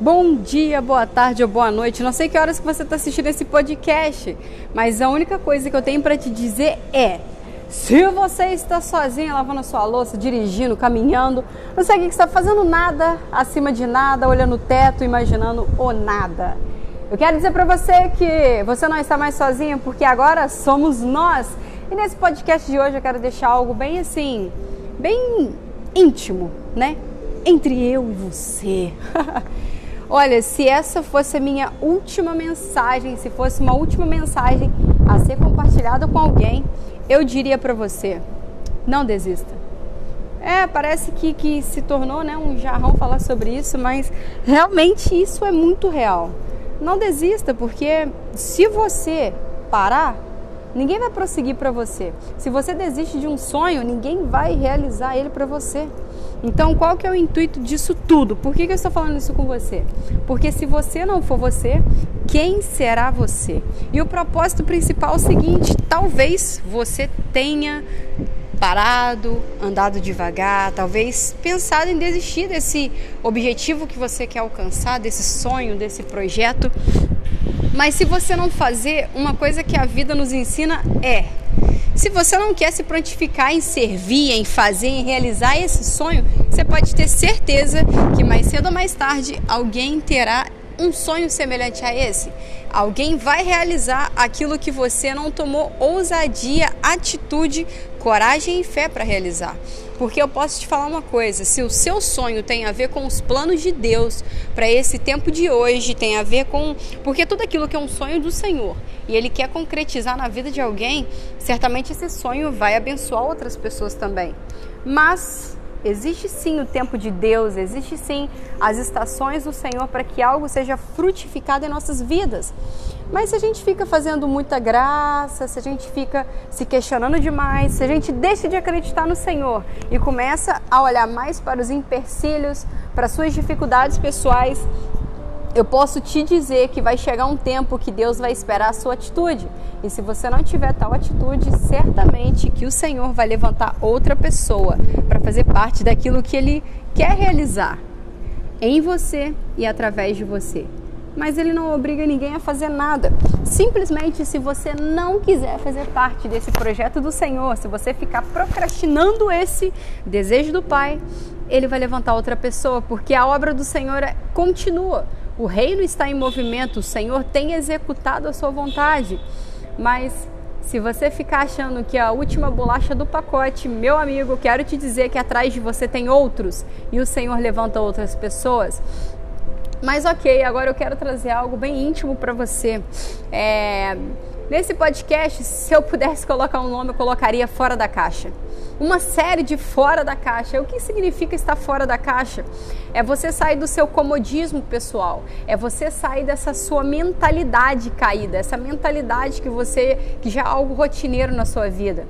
Bom dia, boa tarde ou boa noite. Não sei que horas que você está assistindo esse podcast, mas a única coisa que eu tenho para te dizer é: se você está sozinha lavando a sua louça, dirigindo, caminhando, não sei o que está fazendo nada, acima de nada, olhando o teto, imaginando o nada. Eu quero dizer para você que você não está mais sozinha, porque agora somos nós. E nesse podcast de hoje eu quero deixar algo bem assim, bem íntimo, né? Entre eu e você. Olha, se essa fosse a minha última mensagem, se fosse uma última mensagem a ser compartilhada com alguém, eu diria para você: não desista. É, parece que, que se tornou né, um jarrão falar sobre isso, mas realmente isso é muito real. Não desista, porque se você parar, ninguém vai prosseguir para você. Se você desiste de um sonho, ninguém vai realizar ele para você. Então, qual que é o intuito disso tudo? Por que, que eu estou falando isso com você? Porque se você não for você, quem será você? E o propósito principal é o seguinte: talvez você tenha parado, andado devagar, talvez pensado em desistir desse objetivo que você quer alcançar, desse sonho, desse projeto. Mas se você não fazer, uma coisa que a vida nos ensina é se você não quer se prontificar em servir, em fazer, em realizar esse sonho, você pode ter certeza que mais cedo ou mais tarde alguém terá um sonho semelhante a esse. Alguém vai realizar aquilo que você não tomou ousadia, atitude, coragem e fé para realizar. Porque eu posso te falar uma coisa: se o seu sonho tem a ver com os planos de Deus para esse tempo de hoje, tem a ver com. Porque tudo aquilo que é um sonho do Senhor e Ele quer concretizar na vida de alguém, certamente esse sonho vai abençoar outras pessoas também. Mas Existe sim o tempo de Deus, existe sim as estações do Senhor para que algo seja frutificado em nossas vidas. Mas se a gente fica fazendo muita graça, se a gente fica se questionando demais, se a gente deixa de acreditar no Senhor e começa a olhar mais para os empecilhos, para suas dificuldades pessoais, eu posso te dizer que vai chegar um tempo que Deus vai esperar a sua atitude. E se você não tiver tal atitude, certamente que o Senhor vai levantar outra pessoa para fazer parte daquilo que ele quer realizar em você e através de você mas ele não obriga ninguém a fazer nada. Simplesmente, se você não quiser fazer parte desse projeto do Senhor, se você ficar procrastinando esse desejo do Pai, ele vai levantar outra pessoa, porque a obra do Senhor é, continua. O reino está em movimento, o Senhor tem executado a sua vontade. Mas se você ficar achando que é a última bolacha do pacote, meu amigo, quero te dizer que atrás de você tem outros e o Senhor levanta outras pessoas. Mas ok, agora eu quero trazer algo bem íntimo para você. É, nesse podcast, se eu pudesse colocar um nome, eu colocaria Fora da Caixa. Uma série de fora da caixa. O que significa estar fora da caixa? É você sair do seu comodismo pessoal, é você sair dessa sua mentalidade caída, essa mentalidade que você que já é algo rotineiro na sua vida.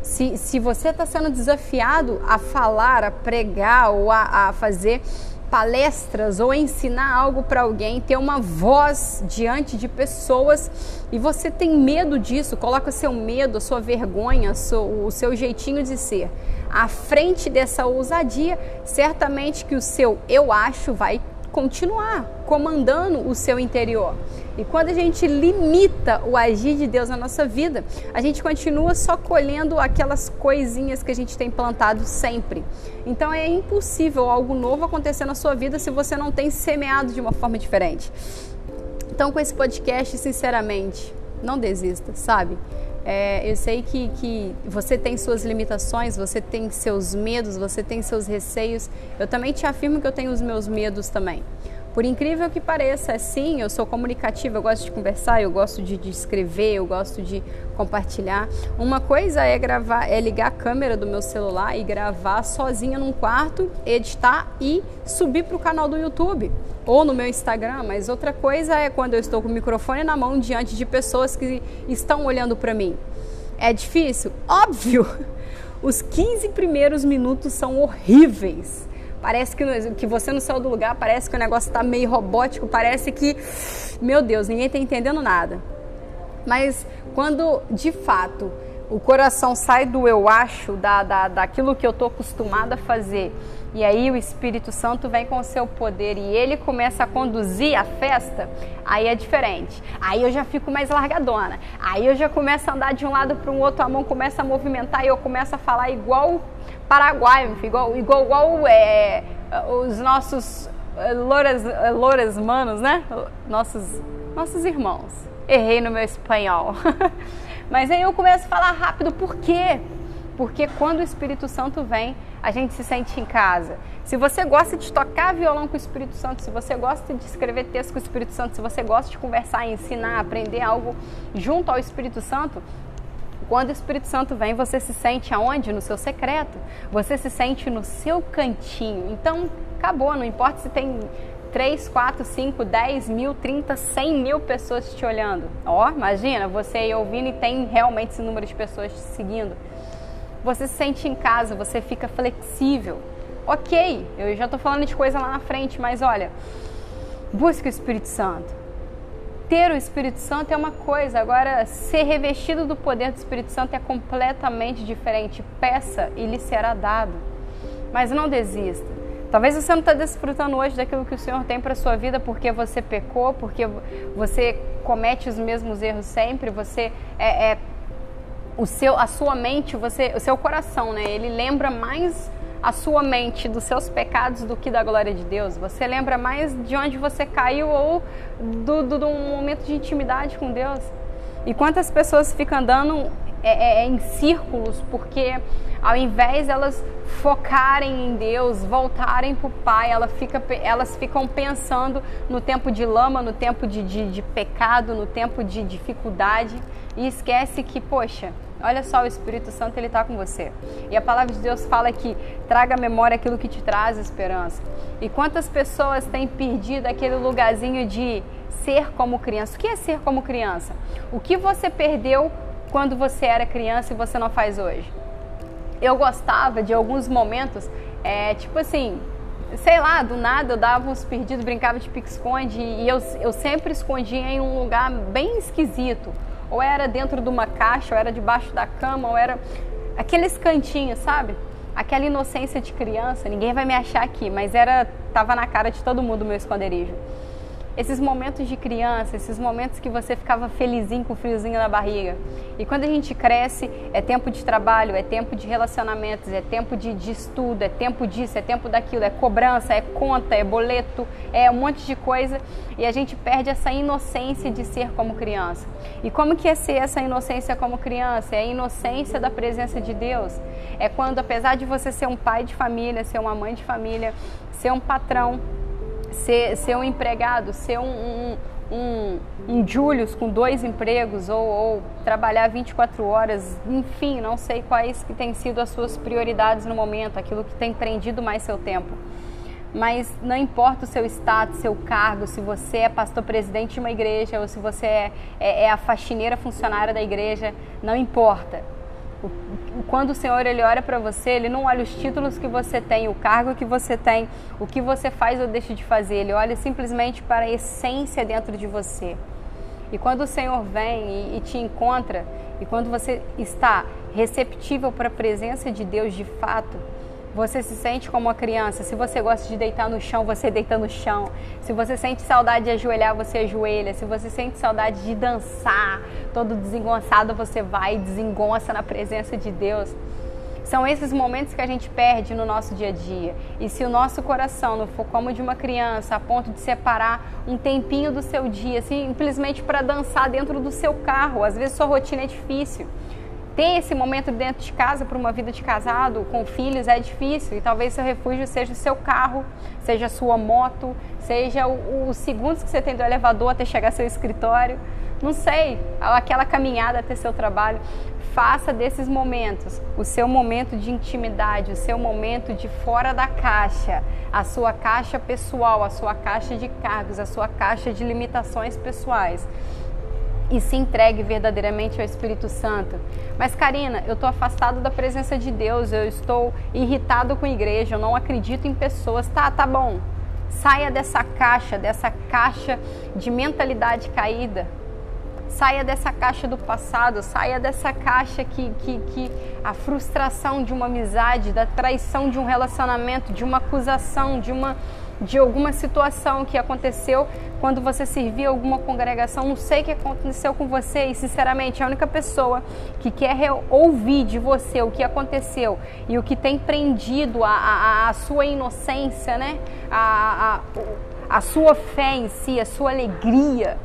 Se, se você está sendo desafiado a falar, a pregar ou a, a fazer palestras ou ensinar algo para alguém, ter uma voz diante de pessoas e você tem medo disso, coloca seu medo, sua vergonha, o seu jeitinho de ser à frente dessa ousadia, certamente que o seu eu acho vai continuar comandando o seu interior. E quando a gente limita o agir de Deus na nossa vida, a gente continua só colhendo aquelas coisinhas que a gente tem plantado sempre. Então é impossível algo novo acontecer na sua vida se você não tem semeado de uma forma diferente. Então, com esse podcast, sinceramente, não desista, sabe? É, eu sei que, que você tem suas limitações, você tem seus medos, você tem seus receios. Eu também te afirmo que eu tenho os meus medos também. Por incrível que pareça, sim, eu sou comunicativa, eu gosto de conversar, eu gosto de, de, escrever, eu gosto de compartilhar. Uma coisa é gravar, é ligar a câmera do meu celular e gravar sozinha num quarto, editar e subir para o canal do YouTube ou no meu Instagram. Mas outra coisa é quando eu estou com o microfone na mão diante de pessoas que estão olhando para mim. É difícil? Óbvio! Os 15 primeiros minutos são horríveis Parece que, que você não saiu do lugar, parece que o negócio está meio robótico, parece que, meu Deus, ninguém está entendendo nada. Mas quando de fato o coração sai do eu acho, da, da, daquilo que eu estou acostumada a fazer, e aí o Espírito Santo vem com o seu poder e ele começa a conduzir a festa, aí é diferente. Aí eu já fico mais largadona. Aí eu já começo a andar de um lado para o outro, a mão começa a movimentar e eu começo a falar igual Paraguai, igual, igual, igual é, os nossos é, louras, é, louras manos, né? Nossos, nossos irmãos. Errei no meu espanhol. Mas aí eu começo a falar rápido, por quê? Porque quando o Espírito Santo vem, a gente se sente em casa. Se você gosta de tocar violão com o Espírito Santo, se você gosta de escrever texto com o Espírito Santo, se você gosta de conversar, ensinar, aprender algo junto ao Espírito Santo, quando o Espírito Santo vem, você se sente aonde? No seu secreto. Você se sente no seu cantinho. Então, acabou. Não importa se tem 3, 4, 5, 10 mil, 30, 100 mil pessoas te olhando. Ó, oh, imagina, você aí ouvindo e tem realmente esse número de pessoas te seguindo. Você se sente em casa, você fica flexível. Ok, eu já estou falando de coisa lá na frente, mas olha, busque o Espírito Santo. Ter o Espírito Santo é uma coisa, agora ser revestido do poder do Espírito Santo é completamente diferente. Peça e lhe será dado. Mas não desista. Talvez você não está desfrutando hoje daquilo que o Senhor tem para sua vida porque você pecou, porque você comete os mesmos erros sempre, você é, é o seu, a sua mente, você, o seu coração, né? Ele lembra mais a sua mente dos seus pecados do que da glória de Deus. Você lembra mais de onde você caiu ou do, do, do momento de intimidade com Deus. E quantas pessoas ficam andando é, é, é em círculos porque ao invés elas focarem em Deus, voltarem para o Pai, ela fica, elas ficam pensando no tempo de lama, no tempo de, de, de pecado, no tempo de dificuldade e esquece que, poxa, olha só, o Espírito Santo ele está com você. E a palavra de Deus fala que traga à memória aquilo que te traz esperança. E quantas pessoas têm perdido aquele lugarzinho de ser como criança? O que é ser como criança? O que você perdeu quando você era criança e você não faz hoje? Eu gostava de alguns momentos, é, tipo assim, sei lá, do nada eu dava uns perdidos, brincava de pique-esconde e eu, eu sempre escondia em um lugar bem esquisito ou era dentro de uma caixa, ou era debaixo da cama, ou era aqueles cantinhos, sabe? Aquela inocência de criança, ninguém vai me achar aqui, mas era tava na cara de todo mundo o meu esconderijo esses momentos de criança, esses momentos que você ficava felizinho com o friozinho na barriga. E quando a gente cresce, é tempo de trabalho, é tempo de relacionamentos, é tempo de, de estudo, é tempo disso, é tempo daquilo, é cobrança, é conta, é boleto, é um monte de coisa. E a gente perde essa inocência de ser como criança. E como que é ser essa inocência como criança? É a inocência da presença de Deus. É quando, apesar de você ser um pai de família, ser uma mãe de família, ser um patrão, ser, ser um empregado, ser um, um, um, um Julius com dois empregos ou, ou, trabalhar 24 horas, enfim, não sei quais que têm sido as suas prioridades no momento, aquilo que tem prendido mais seu tempo. Mas não importa o seu status, seu cargo, se você é pastor presidente de uma igreja ou se você é, é, é a faxineira funcionária da igreja, não importa quando o Senhor ele olha para você, ele não olha os títulos que você tem, o cargo que você tem, o que você faz ou deixa de fazer. Ele olha simplesmente para a essência dentro de você. E quando o Senhor vem e, e te encontra, e quando você está receptível para a presença de Deus de fato, você se sente como uma criança. Se você gosta de deitar no chão, você deita no chão. Se você sente saudade de ajoelhar, você ajoelha. Se você sente saudade de dançar, todo desengonçado, você vai e desengonça na presença de Deus. São esses momentos que a gente perde no nosso dia a dia. E se o nosso coração não for como de uma criança, a ponto de separar um tempinho do seu dia, simplesmente para dançar dentro do seu carro, às vezes sua rotina é difícil ter esse momento dentro de casa para uma vida de casado, com filhos, é difícil. E talvez seu refúgio seja o seu carro, seja a sua moto, seja os segundos que você tem do elevador até chegar ao seu escritório. Não sei, aquela caminhada até seu trabalho. Faça desses momentos o seu momento de intimidade, o seu momento de fora da caixa, a sua caixa pessoal, a sua caixa de cargos, a sua caixa de limitações pessoais e se entregue verdadeiramente ao Espírito Santo. Mas, Karina, eu estou afastado da presença de Deus, eu estou irritado com a igreja, eu não acredito em pessoas. Tá, tá bom. Saia dessa caixa, dessa caixa de mentalidade caída. Saia dessa caixa do passado, saia dessa caixa que, que, que a frustração de uma amizade, da traição de um relacionamento, de uma acusação, de uma de alguma situação que aconteceu quando você servia alguma congregação. Não sei o que aconteceu com você e, sinceramente, a única pessoa que quer ouvir de você o que aconteceu e o que tem prendido a, a, a sua inocência, né? A, a, a sua fé em si, a sua alegria,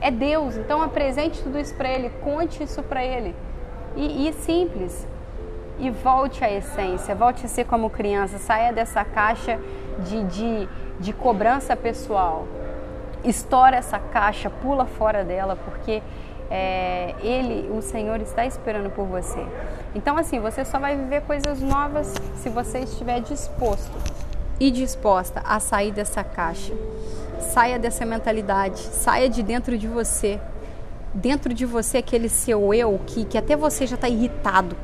é Deus. Então, apresente tudo isso para Ele, conte isso para Ele. E, e simples e volte à essência, volte a ser como criança, saia dessa caixa de, de, de cobrança pessoal. Estoura essa caixa, pula fora dela, porque é, Ele, o Senhor, está esperando por você. Então, assim, você só vai viver coisas novas se você estiver disposto e disposta a sair dessa caixa. Saia dessa mentalidade, saia de dentro de você. Dentro de você, aquele seu eu que, que até você já está irritado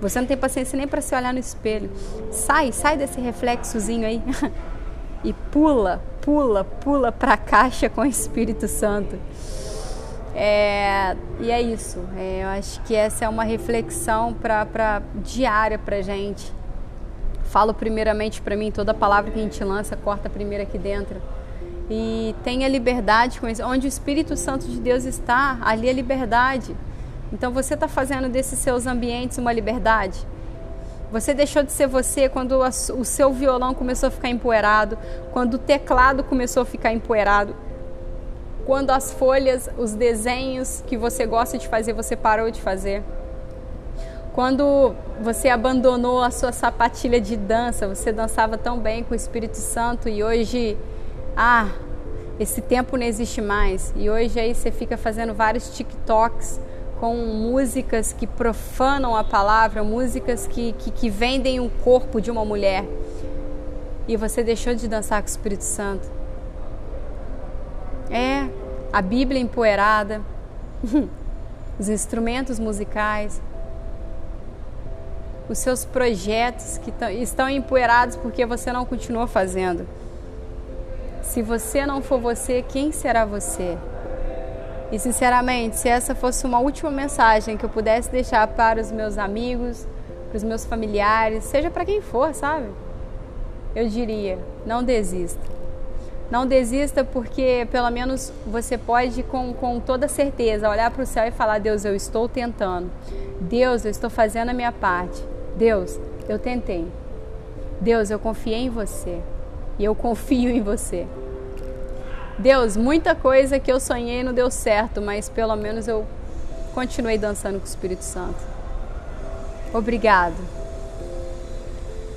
você não tem paciência nem para se olhar no espelho. Sai, sai desse reflexozinho aí e pula, pula, pula para a caixa com o Espírito Santo. É, e é isso. É, eu acho que essa é uma reflexão pra, pra, diária para gente. Falo primeiramente para mim, toda palavra que a gente lança, corta primeiro aqui dentro. E tenha liberdade com isso. Onde o Espírito Santo de Deus está, ali é liberdade. Então você está fazendo desses seus ambientes uma liberdade? Você deixou de ser você quando o seu violão começou a ficar empoeirado, quando o teclado começou a ficar empoeirado, quando as folhas, os desenhos que você gosta de fazer, você parou de fazer. Quando você abandonou a sua sapatilha de dança, você dançava tão bem com o Espírito Santo e hoje, ah, esse tempo não existe mais. E hoje aí você fica fazendo vários TikToks com músicas que profanam a palavra, músicas que, que, que vendem o corpo de uma mulher. E você deixou de dançar com o Espírito Santo. É, a Bíblia empoeirada, os instrumentos musicais, os seus projetos que estão empoeirados porque você não continuou fazendo. Se você não for você, quem será você? E sinceramente, se essa fosse uma última mensagem que eu pudesse deixar para os meus amigos, para os meus familiares, seja para quem for, sabe? Eu diria: não desista. Não desista porque pelo menos você pode com, com toda certeza olhar para o céu e falar: Deus, eu estou tentando. Deus, eu estou fazendo a minha parte. Deus, eu tentei. Deus, eu confiei em você. E eu confio em você. Deus, muita coisa que eu sonhei não deu certo, mas pelo menos eu continuei dançando com o Espírito Santo. Obrigado.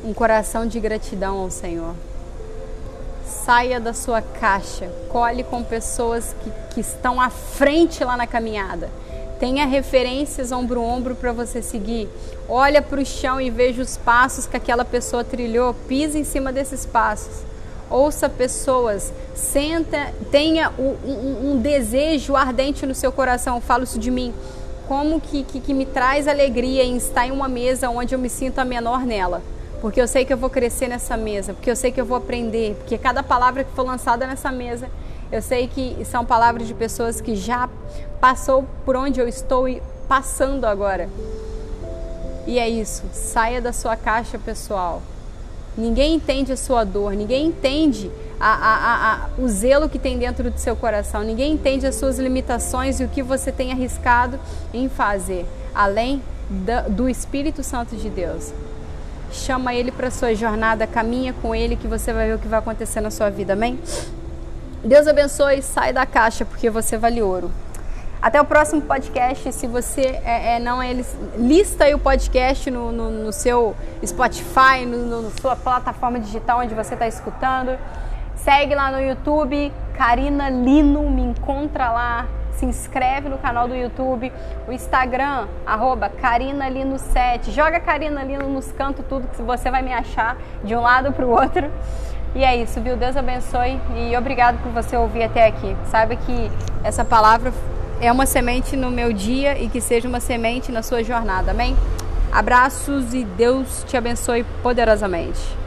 Um coração de gratidão ao Senhor. Saia da sua caixa, colhe com pessoas que, que estão à frente lá na caminhada. Tenha referências ombro a ombro para você seguir. Olha para o chão e veja os passos que aquela pessoa trilhou. Pise em cima desses passos ouça pessoas, senta, tenha um, um, desejo ardente no seu coração, falo isso de mim, como que, que, que me traz alegria em estar em uma mesa onde eu me sinto a menor nela. Porque eu sei que eu vou crescer nessa mesa, porque eu sei que eu vou aprender, porque cada palavra que for lançada nessa mesa, eu sei que são palavras de pessoas que já passou por onde eu estou passando agora. E é isso, saia da sua caixa pessoal. Ninguém entende a sua dor, ninguém entende a, a, a, o zelo que tem dentro do seu coração, ninguém entende as suas limitações e o que você tem arriscado em fazer, além do Espírito Santo de Deus. Chama ele para sua jornada, caminha com ele que você vai ver o que vai acontecer na sua vida, amém? Deus abençoe, sai da caixa porque você vale ouro. Até o próximo podcast. Se você é, é, não é, lista aí o podcast no, no, no seu Spotify, no, no, sua plataforma digital onde você está escutando. Segue lá no YouTube, Karina Lino, me encontra lá. Se inscreve no canal do YouTube, o Instagram, arroba CarinaLino7. Joga Karina Lino nos cantos tudo que você vai me achar de um lado para o outro. E é isso, viu? Deus abençoe e obrigado por você ouvir até aqui. Saiba que essa palavra é uma semente no meu dia e que seja uma semente na sua jornada. Amém? Abraços e Deus te abençoe poderosamente.